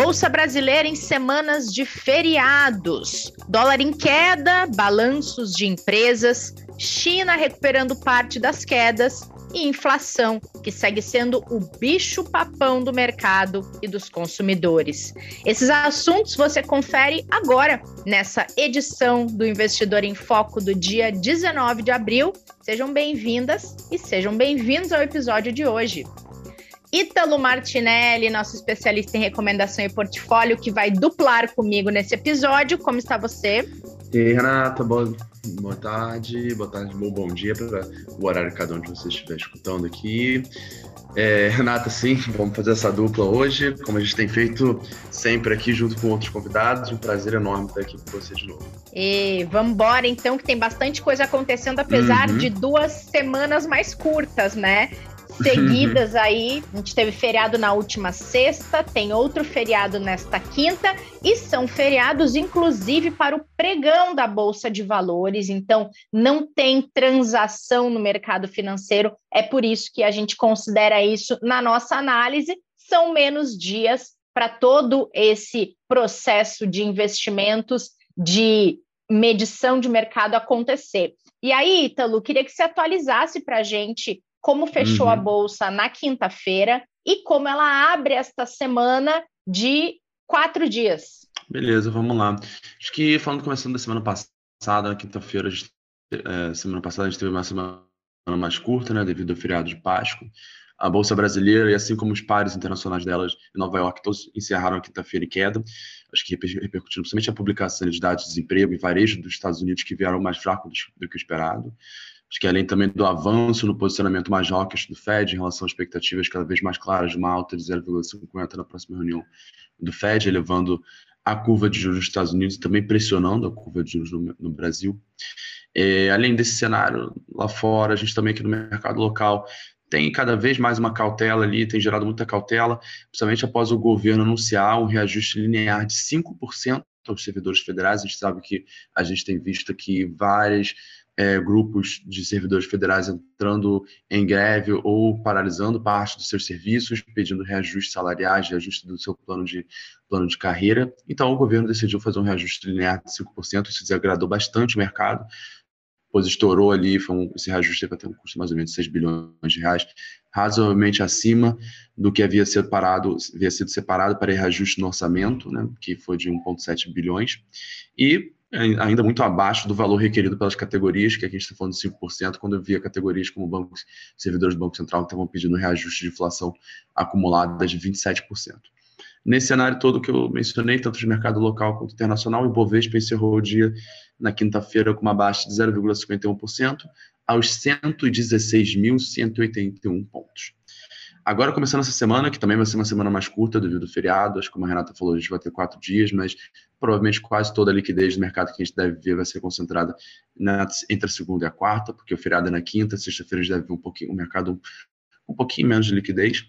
Bolsa Brasileira em semanas de feriados. Dólar em queda, balanços de empresas, China recuperando parte das quedas e inflação, que segue sendo o bicho-papão do mercado e dos consumidores. Esses assuntos você confere agora nessa edição do Investidor em Foco do dia 19 de abril. Sejam bem-vindas e sejam bem-vindos ao episódio de hoje. Ítalo Martinelli, nosso especialista em recomendação e portfólio, que vai duplar comigo nesse episódio. Como está você? E aí, Renata, boa, boa tarde, boa tarde, bom, bom dia para o horário que cada um de vocês estiver escutando aqui. É, Renata, sim, vamos fazer essa dupla hoje, como a gente tem feito sempre aqui junto com outros convidados. Um prazer enorme estar aqui com você de novo. E vamos embora, então, que tem bastante coisa acontecendo, apesar uhum. de duas semanas mais curtas, né? Seguidas aí. A gente teve feriado na última sexta, tem outro feriado nesta quinta, e são feriados, inclusive, para o pregão da Bolsa de Valores. Então, não tem transação no mercado financeiro. É por isso que a gente considera isso na nossa análise. São menos dias para todo esse processo de investimentos, de medição de mercado acontecer. E aí, Ítalo, queria que você atualizasse para a gente como fechou uhum. a bolsa na quinta-feira e como ela abre esta semana de quatro dias. Beleza, vamos lá. Acho que falando começando da semana passada, na quinta-feira, é, semana passada a gente teve uma semana mais curta, né, devido ao feriado de Páscoa. A Bolsa Brasileira e assim como os pares internacionais delas em Nova York, todos encerraram a quinta-feira em queda. Acho que repercutindo principalmente a publicação de dados de desemprego e varejo dos Estados Unidos, que vieram mais fracos do que o esperado. Acho que além também do avanço no posicionamento mais hawkish do Fed em relação às expectativas cada vez mais claras de uma alta de 0,50 na próxima reunião do Fed, elevando a curva de juros dos Estados Unidos e também pressionando a curva de juros no, no Brasil. É, além desse cenário lá fora, a gente também aqui no mercado local tem cada vez mais uma cautela ali, tem gerado muita cautela, principalmente após o governo anunciar um reajuste linear de 5% aos servidores federais. A gente sabe que a gente tem visto aqui várias é, grupos de servidores federais entrando em greve ou paralisando parte dos seus serviços, pedindo reajuste salariais, reajuste do seu plano de, plano de carreira. Então, o governo decidiu fazer um reajuste linear de 5%, isso desagradou bastante o mercado, pois estourou ali, foi um, esse reajuste vai ter um custo mais ou menos de 6 bilhões de reais, razoavelmente acima do que havia, separado, havia sido separado para reajuste no orçamento, né, que foi de 1,7 bilhões, e ainda muito abaixo do valor requerido pelas categorias, que aqui a gente está falando de 5%, quando eu via categorias como bancos, servidores do Banco Central que estavam pedindo reajuste de inflação acumulada de 27%. Nesse cenário todo que eu mencionei, tanto de mercado local quanto internacional, o Ibovespa encerrou o dia na quinta-feira com uma baixa de 0,51% aos 116.181 pontos. Agora, começando essa semana, que também vai ser uma semana mais curta devido ao feriado, acho que como a Renata falou, a gente vai ter quatro dias, mas provavelmente quase toda a liquidez do mercado que a gente deve ver vai ser concentrada na, entre a segunda e a quarta, porque o feriado é na quinta, sexta-feira a gente deve ver um pouquinho, o mercado um pouquinho menos de liquidez.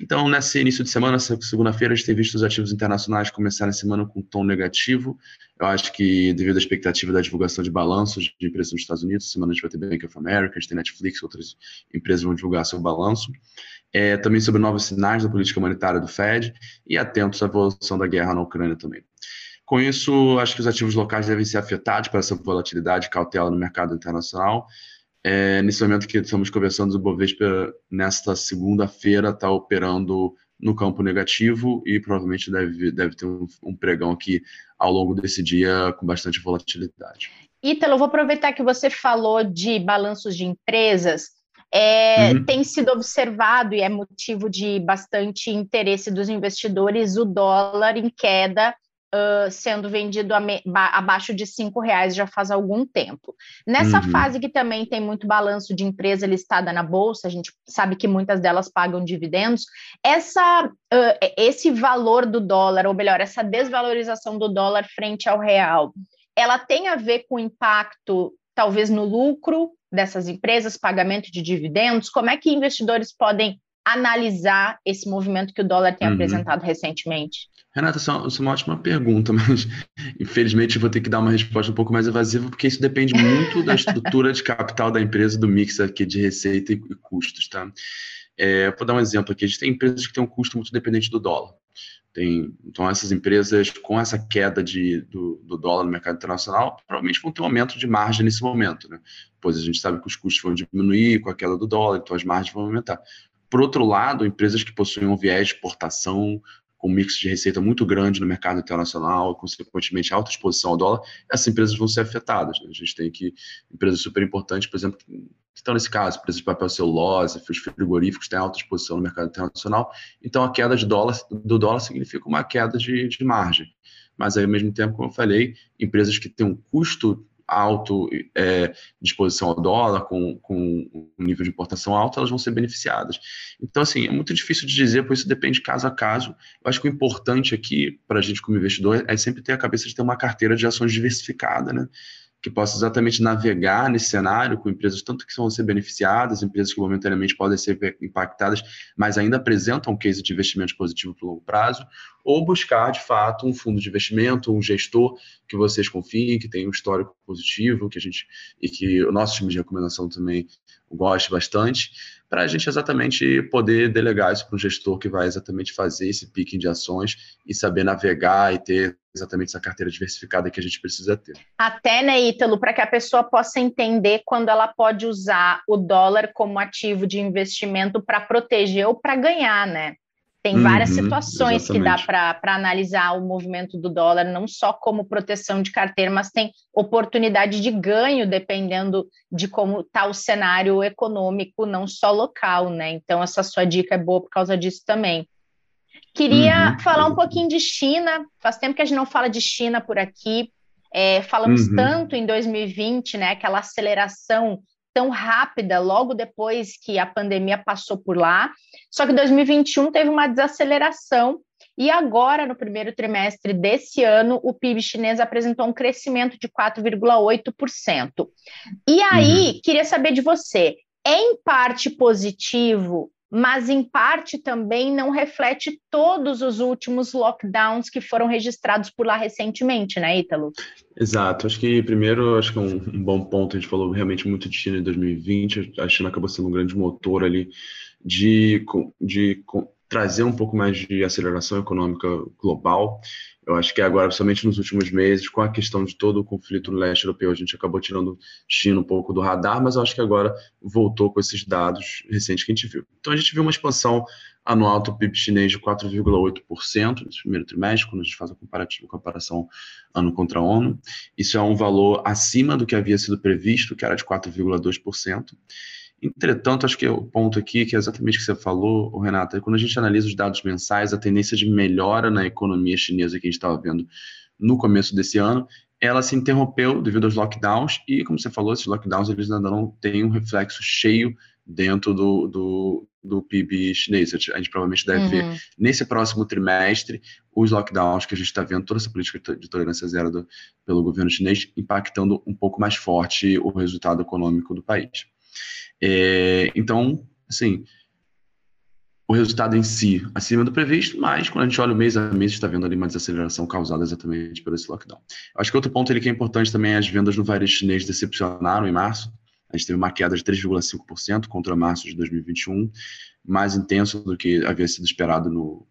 Então, nesse início de semana, segunda-feira, a gente tem visto os ativos internacionais começarem a semana com um tom negativo. Eu acho que, devido à expectativa da divulgação de balanços de empresas nos Estados Unidos, semana a gente vai ter Bank of America, a gente tem Netflix, outras empresas vão divulgar seu balanço é, também sobre novos sinais da política monetária do Fed e atentos à evolução da guerra na Ucrânia também. Com isso, acho que os ativos locais devem ser afetados por essa volatilidade e cautela no mercado internacional. É, nesse momento que estamos conversando, o Bovespa, nesta segunda-feira, está operando no campo negativo e provavelmente deve, deve ter um, um pregão aqui ao longo desse dia com bastante volatilidade. Ítalo, vou aproveitar que você falou de balanços de empresas é, uhum. tem sido observado e é motivo de bastante interesse dos investidores o dólar em queda. Uh, sendo vendido abaixo de cinco reais já faz algum tempo. Nessa uhum. fase que também tem muito balanço de empresa listada na bolsa, a gente sabe que muitas delas pagam dividendos. Essa, uh, esse valor do dólar, ou melhor, essa desvalorização do dólar frente ao real, ela tem a ver com impacto talvez no lucro dessas empresas, pagamento de dividendos? Como é que investidores podem analisar esse movimento que o dólar tem uhum. apresentado recentemente? Renata, essa é uma ótima pergunta, mas infelizmente eu vou ter que dar uma resposta um pouco mais evasiva, porque isso depende muito da estrutura de capital da empresa, do mix aqui de receita e custos, tá? É, vou dar um exemplo aqui. A gente tem empresas que têm um custo muito dependente do dólar. Tem, então, essas empresas, com essa queda de, do, do, dólar no mercado internacional, provavelmente vão ter um aumento de margem nesse momento, né? Pois a gente sabe que os custos vão diminuir com a queda do dólar, então as margens vão aumentar. Por outro lado, empresas que possuem um viés de exportação, com um mix de receita muito grande no mercado internacional, consequentemente alta exposição ao dólar, essas empresas vão ser afetadas. Né? A gente tem que empresas super importantes, por exemplo, que estão nesse caso, empresas de papel celulose, os frigoríficos têm alta exposição no mercado internacional, então a queda de dólar, do dólar significa uma queda de, de margem. Mas aí, ao mesmo tempo, como eu falei, empresas que têm um custo alto é, disposição ao dólar, com, com um nível de importação alto, elas vão ser beneficiadas. Então, assim, é muito difícil de dizer, pois isso depende caso a caso. Eu acho que o importante aqui, para a gente como investidor, é sempre ter a cabeça de ter uma carteira de ações diversificada, né? Que possa exatamente navegar nesse cenário com empresas tanto que vão ser beneficiadas, empresas que momentaneamente podem ser impactadas, mas ainda apresentam um case de investimento positivo para longo prazo, ou buscar, de fato, um fundo de investimento, um gestor que vocês confiem, que tem um histórico positivo, que a gente e que o nosso time de recomendação também goste bastante, para a gente exatamente poder delegar isso para um gestor que vai exatamente fazer esse picking de ações e saber navegar e ter exatamente essa carteira diversificada que a gente precisa ter. Até, né, Ítalo, para que a pessoa possa entender quando ela pode usar o dólar como ativo de investimento para proteger ou para ganhar, né? Tem várias uhum, situações exatamente. que dá para analisar o movimento do dólar, não só como proteção de carteira, mas tem oportunidade de ganho, dependendo de como está o cenário econômico, não só local, né? Então, essa sua dica é boa por causa disso também. Queria uhum, falar um pouquinho de China. Faz tempo que a gente não fala de China por aqui. É, falamos uhum. tanto em 2020, né? Aquela aceleração tão rápida logo depois que a pandemia passou por lá. Só que 2021 teve uma desaceleração e agora, no primeiro trimestre desse ano, o PIB chinês apresentou um crescimento de 4,8%. E aí, uhum. queria saber de você: é em parte positivo mas em parte também não reflete todos os últimos lockdowns que foram registrados por lá recentemente, né, Ítalo? Exato. Acho que primeiro, acho que é um, um bom ponto. A gente falou realmente muito de China em 2020. A China acabou sendo um grande motor ali de, de, de trazer um pouco mais de aceleração econômica global. Eu acho que agora, principalmente nos últimos meses, com a questão de todo o conflito no leste europeu, a gente acabou tirando China um pouco do radar, mas eu acho que agora voltou com esses dados recentes que a gente viu. Então a gente viu uma expansão anual do PIB chinês de 4,8% no primeiro trimestre, quando a gente faz a comparativa, comparação ano contra ano. Isso é um valor acima do que havia sido previsto, que era de 4,2%. Entretanto, acho que o ponto aqui, que é exatamente o que você falou, Renata, é quando a gente analisa os dados mensais, a tendência de melhora na economia chinesa que a gente estava vendo no começo desse ano, ela se interrompeu devido aos lockdowns e, como você falou, esses lockdowns eles ainda não têm um reflexo cheio dentro do, do, do PIB chinês. A gente provavelmente deve uhum. ver nesse próximo trimestre os lockdowns que a gente está vendo, toda essa política de tolerância zero do, pelo governo chinês, impactando um pouco mais forte o resultado econômico do país. É, então, assim, o resultado em si acima do previsto, mas quando a gente olha o mês a mês, está vendo ali uma desaceleração causada exatamente por esse lockdown. Acho que outro ponto ali que é importante também é as vendas no varejo chinês decepcionaram em março. A gente teve uma queda de 3,5% contra março de 2021, mais intenso do que havia sido esperado no,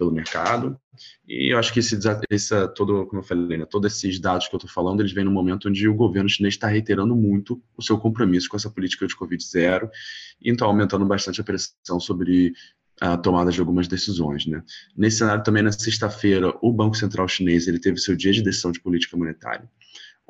pelo mercado. E eu acho que esse, esse todo, como eu falei, né, todos esses dados que eu estou falando, eles vêm no momento onde o governo chinês está reiterando muito o seu compromisso com essa política de Covid zero então aumentando bastante a pressão sobre a tomada de algumas decisões. Né? Nesse cenário também, na sexta-feira, o Banco Central Chinês ele teve seu dia de decisão de política monetária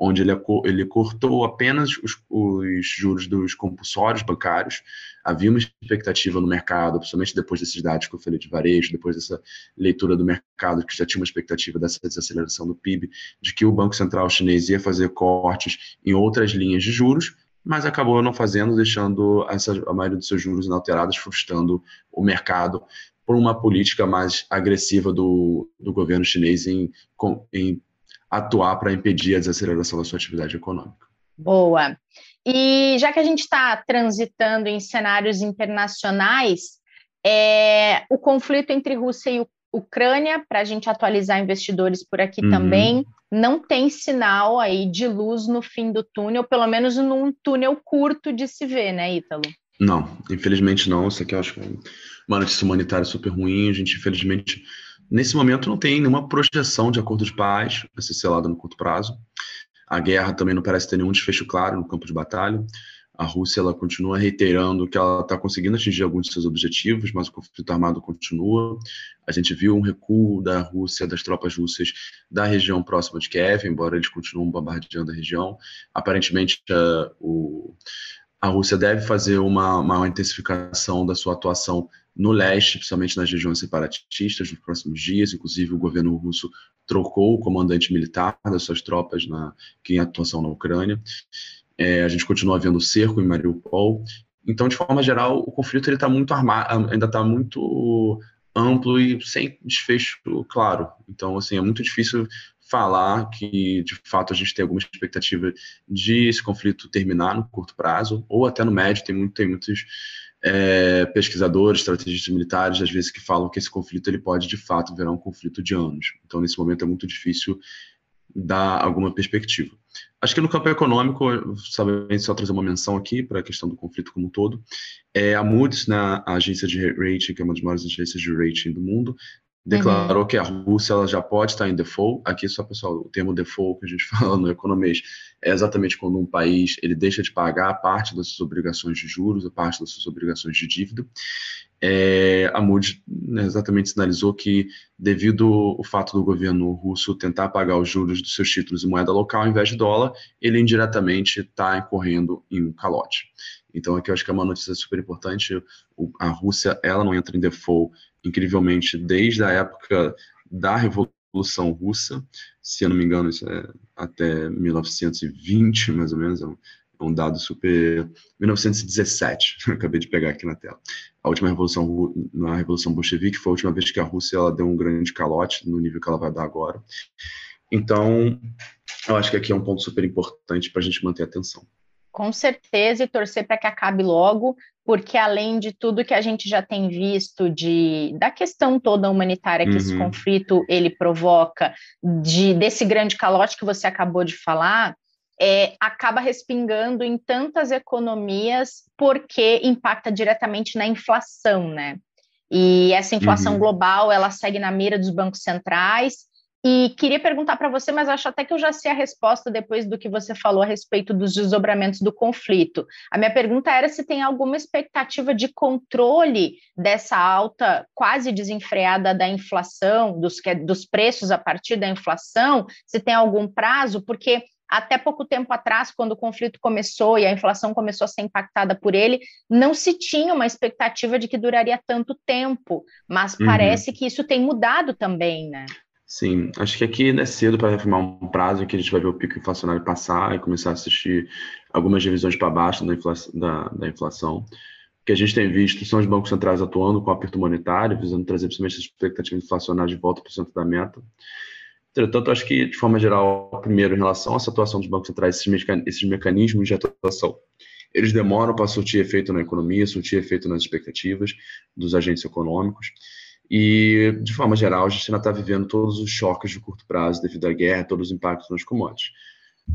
onde ele, ele cortou apenas os, os, juros dos compulsórios bancários. Havia uma expectativa no mercado, principalmente depois desses dados que eu falei de varejo, depois dessa leitura do mercado, que já tinha uma expectativa dessa desaceleração do PIB, de que o Banco Central chinês ia fazer cortes em outras linhas de juros, mas acabou não fazendo, deixando essa, a maioria dos seus juros inalterados, frustrando o mercado por uma política mais agressiva do, do governo chinês em, em atuar para impedir a desaceleração da sua atividade econômica. Boa. E já que a gente está transitando em cenários internacionais, é, o conflito entre Rússia e Ucrânia, para a gente atualizar investidores por aqui uhum. também, não tem sinal aí de luz no fim do túnel, pelo menos num túnel curto de se ver, né, Ítalo? Não, infelizmente não. Isso aqui eu acho que é uma notícia humanitária super ruim. A gente, infelizmente, Nesse momento não tem nenhuma projeção de acordo de paz a ser selada no curto prazo. A guerra também não parece ter nenhum desfecho claro no campo de batalha. A Rússia ela continua reiterando que ela está conseguindo atingir alguns de seus objetivos, mas o conflito armado continua. A gente viu um recuo da Rússia, das tropas russas da região próxima de Kiev, embora eles continuem bombardeando a região. Aparentemente, uh, o, a Rússia deve fazer uma, uma intensificação da sua atuação no leste, principalmente nas regiões separatistas, nos próximos dias. Inclusive, o governo russo trocou o comandante militar das suas tropas na, que em atuação na Ucrânia. É, a gente continua vendo cerco em Mariupol. Então, de forma geral, o conflito ele está muito armado, ainda está muito amplo e sem desfecho claro. Então, assim, é muito difícil falar que, de fato, a gente tem alguma expectativa de esse conflito terminar no curto prazo, ou até no médio, tem, muito, tem muitos é, pesquisadores, estrategistas militares, às vezes, que falam que esse conflito ele pode, de fato, virar um conflito de anos. Então, nesse momento, é muito difícil dar alguma perspectiva. Acho que no campo econômico, sabe, só trazer uma menção aqui para a questão do conflito como um todo, é a Moody's, né, a agência de rating, que é uma das maiores agências de rating do mundo, declarou uhum. que a Rússia ela já pode estar em default. Aqui só pessoal, o termo default que a gente fala no economês é exatamente quando um país ele deixa de pagar parte das suas obrigações de juros, a parte das suas obrigações de dívida. É, a Moody's né, exatamente sinalizou que, devido ao fato do governo russo tentar pagar os juros dos seus títulos em moeda local ao invés de dólar, ele indiretamente está incorrendo em um calote. Então, aqui eu acho que é uma notícia super importante. A Rússia ela não entra em default incrivelmente, desde a época da Revolução Russa, se eu não me engano, isso é até 1920, mais ou menos, é um, é dado super... 1917, acabei de pegar aqui na tela. A última revolução, na Revolução Bolchevique, foi a última vez que a Rússia ela deu um grande calote no nível que ela vai dar agora. Então, eu acho que aqui é um ponto super importante para a gente manter a atenção. Com certeza, e torcer para que acabe logo, porque além de tudo que a gente já tem visto de da questão toda humanitária que uhum. esse conflito ele provoca, de desse grande calote que você acabou de falar, é, acaba respingando em tantas economias porque impacta diretamente na inflação, né? E essa inflação uhum. global ela segue na mira dos bancos centrais e queria perguntar para você, mas acho até que eu já sei a resposta depois do que você falou a respeito dos desdobramentos do conflito. A minha pergunta era se tem alguma expectativa de controle dessa alta quase desenfreada da inflação, dos, dos preços a partir da inflação, se tem algum prazo, porque até pouco tempo atrás, quando o conflito começou e a inflação começou a ser impactada por ele, não se tinha uma expectativa de que duraria tanto tempo, mas uhum. parece que isso tem mudado também, né? Sim, acho que aqui é cedo para afirmar um prazo que a gente vai ver o pico inflacionário passar e começar a assistir algumas revisões para baixo da inflação, da, da inflação. O que a gente tem visto são os bancos centrais atuando com aperto monetário, visando trazer principalmente essa expectativa inflacionária de volta para o centro da meta. Entretanto, acho que, de forma geral, primeiro, em relação essa atuação dos bancos centrais, esses, esses mecanismos de atuação, eles demoram para surtir efeito na economia, surtir efeito nas expectativas dos agentes econômicos. E, de forma geral, a gente ainda está vivendo todos os choques de curto prazo devido à guerra, todos os impactos nas commodities.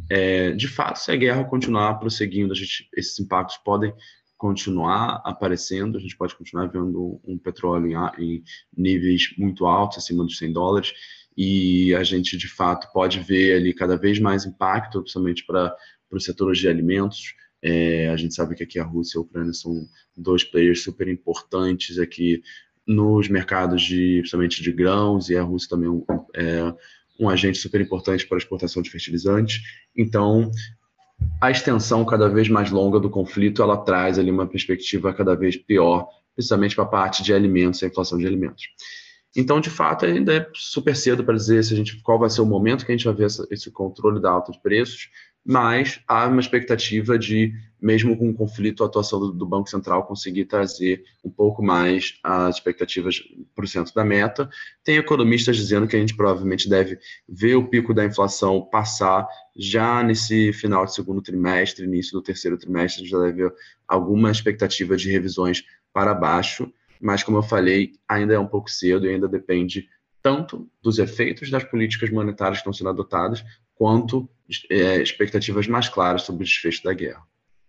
É, de fato, se a guerra continuar prosseguindo, gente, esses impactos podem continuar aparecendo, a gente pode continuar vendo um petróleo em, em níveis muito altos, acima dos 100 dólares, e a gente, de fato, pode ver ali cada vez mais impacto, principalmente para os setores de alimentos, é, a gente sabe que aqui a Rússia e a Ucrânia são dois players super importantes aqui nos mercados de, principalmente de grãos, e a Rússia também é um agente super importante para a exportação de fertilizantes. Então, a extensão cada vez mais longa do conflito, ela traz ali uma perspectiva cada vez pior, principalmente para a parte de alimentos, a inflação de alimentos. Então, de fato, ainda é super cedo para dizer se a gente, qual vai ser o momento que a gente vai ver essa, esse controle da alta de preços, mas há uma expectativa de, mesmo com o conflito, a atuação do, do Banco Central conseguir trazer um pouco mais as expectativas para o centro da meta. Tem economistas dizendo que a gente provavelmente deve ver o pico da inflação passar já nesse final de segundo trimestre, início do terceiro trimestre, a gente já deve ver alguma expectativa de revisões para baixo, mas como eu falei, ainda é um pouco cedo e ainda depende tanto dos efeitos das políticas monetárias que estão sendo adotadas, quanto é, expectativas mais claras sobre o desfecho da guerra.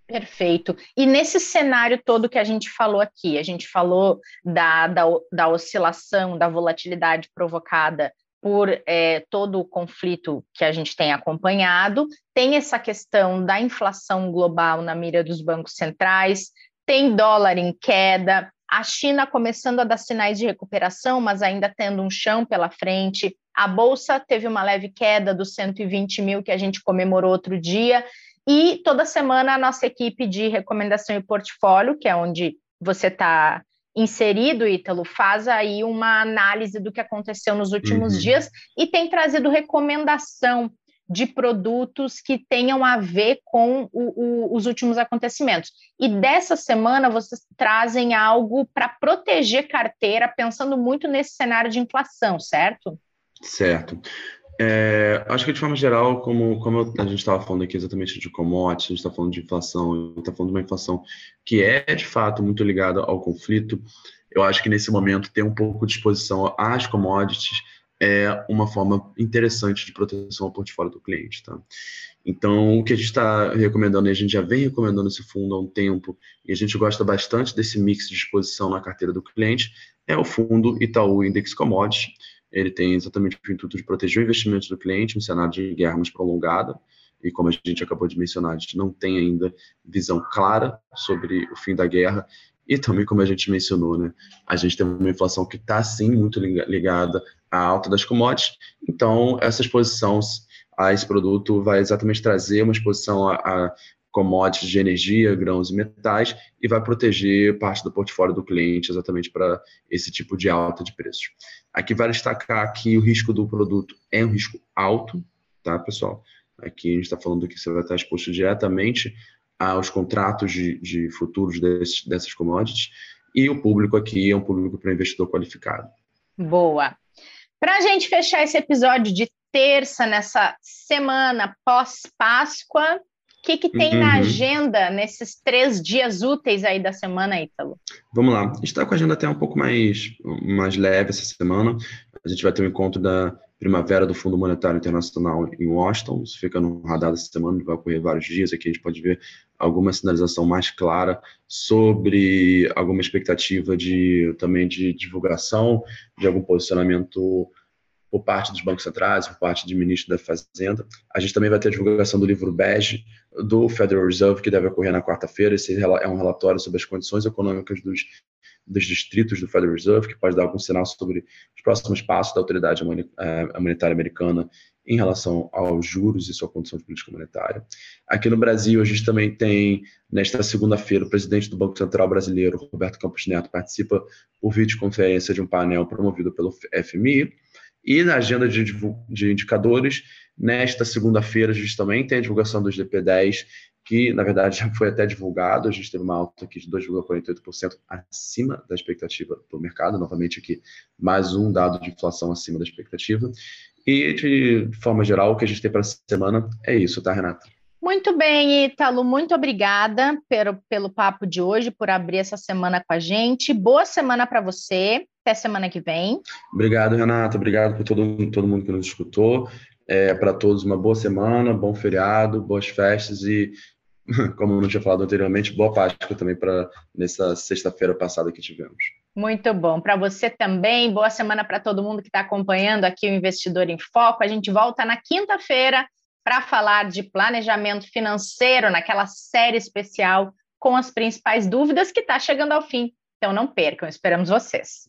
Perfeito. E nesse cenário todo que a gente falou aqui, a gente falou da, da, da oscilação, da volatilidade provocada por é, todo o conflito que a gente tem acompanhado, tem essa questão da inflação global na mira dos bancos centrais, tem dólar em queda, a China começando a dar sinais de recuperação, mas ainda tendo um chão pela frente. A bolsa teve uma leve queda dos 120 mil que a gente comemorou outro dia. E toda semana a nossa equipe de recomendação e portfólio, que é onde você está inserido, Ítalo, faz aí uma análise do que aconteceu nos últimos uhum. dias e tem trazido recomendação de produtos que tenham a ver com o, o, os últimos acontecimentos. E dessa semana vocês trazem algo para proteger carteira, pensando muito nesse cenário de inflação, certo? Certo. É, acho que de forma geral, como, como a gente estava falando aqui exatamente de commodities, a gente está falando de inflação, está falando de uma inflação que é de fato muito ligada ao conflito, eu acho que nesse momento ter um pouco de exposição às commodities é uma forma interessante de proteção ao portfólio do cliente. Tá? Então, o que a gente está recomendando, e a gente já vem recomendando esse fundo há um tempo, e a gente gosta bastante desse mix de exposição na carteira do cliente, é o fundo Itaú Index Commodities. Ele tem exatamente o intuito de proteger o investimento do cliente um cenário de guerra mais prolongada, e como a gente acabou de mencionar, a gente não tem ainda visão clara sobre o fim da guerra, e também, como a gente mencionou, né, a gente tem uma inflação que está, sim, muito ligada à alta das commodities. Então, essa exposição a esse produto vai exatamente trazer uma exposição a, a commodities de energia, grãos e metais e vai proteger parte do portfólio do cliente exatamente para esse tipo de alta de preços. Aqui vale destacar que o risco do produto é um risco alto, tá, pessoal? Aqui a gente está falando que você vai estar exposto diretamente aos contratos de, de futuros desse, dessas commodities e o público aqui é um público para investidor qualificado. Boa. Para a gente fechar esse episódio de terça, nessa semana pós-Páscoa, o que, que tem uhum. na agenda nesses três dias úteis aí da semana, Ítalo? Vamos lá. A gente está com a agenda até um pouco mais, mais leve essa semana. A gente vai ter um encontro da Primavera do Fundo Monetário Internacional em Washington. Isso fica no radar dessa semana, vai ocorrer vários dias. Aqui a gente pode ver alguma sinalização mais clara sobre alguma expectativa de também de divulgação, de algum posicionamento por parte dos bancos centrais, por parte de ministro da Fazenda. A gente também vai ter a divulgação do livro bege do Federal Reserve, que deve ocorrer na quarta-feira. Esse é um relatório sobre as condições econômicas dos dos distritos do Federal Reserve, que pode dar algum sinal sobre os próximos passos da autoridade eh, monetária americana em relação aos juros e sua condição de política monetária. Aqui no Brasil, a gente também tem, nesta segunda-feira, o presidente do Banco Central brasileiro, Roberto Campos Neto, participa por videoconferência de um painel promovido pelo FMI. E na agenda de, de indicadores, nesta segunda-feira, a gente também tem a divulgação dos DP10 que na verdade já foi até divulgado, a gente teve uma alta aqui de 2,48% acima da expectativa do mercado, novamente aqui mais um dado de inflação acima da expectativa. E de forma geral, o que a gente tem para essa semana é isso, tá, Renata? Muito bem, Ítalo, muito obrigada pelo, pelo papo de hoje, por abrir essa semana com a gente. Boa semana para você, até semana que vem. Obrigado, Renata, obrigado por todo, todo mundo que nos escutou. É, para todos, uma boa semana, bom feriado, boas festas e como eu não tinha falado anteriormente, boa Páscoa também para nessa sexta-feira passada que tivemos. Muito bom. Para você também, boa semana para todo mundo que está acompanhando aqui o Investidor em Foco. A gente volta na quinta-feira para falar de planejamento financeiro, naquela série especial com as principais dúvidas que está chegando ao fim. Então não percam, esperamos vocês.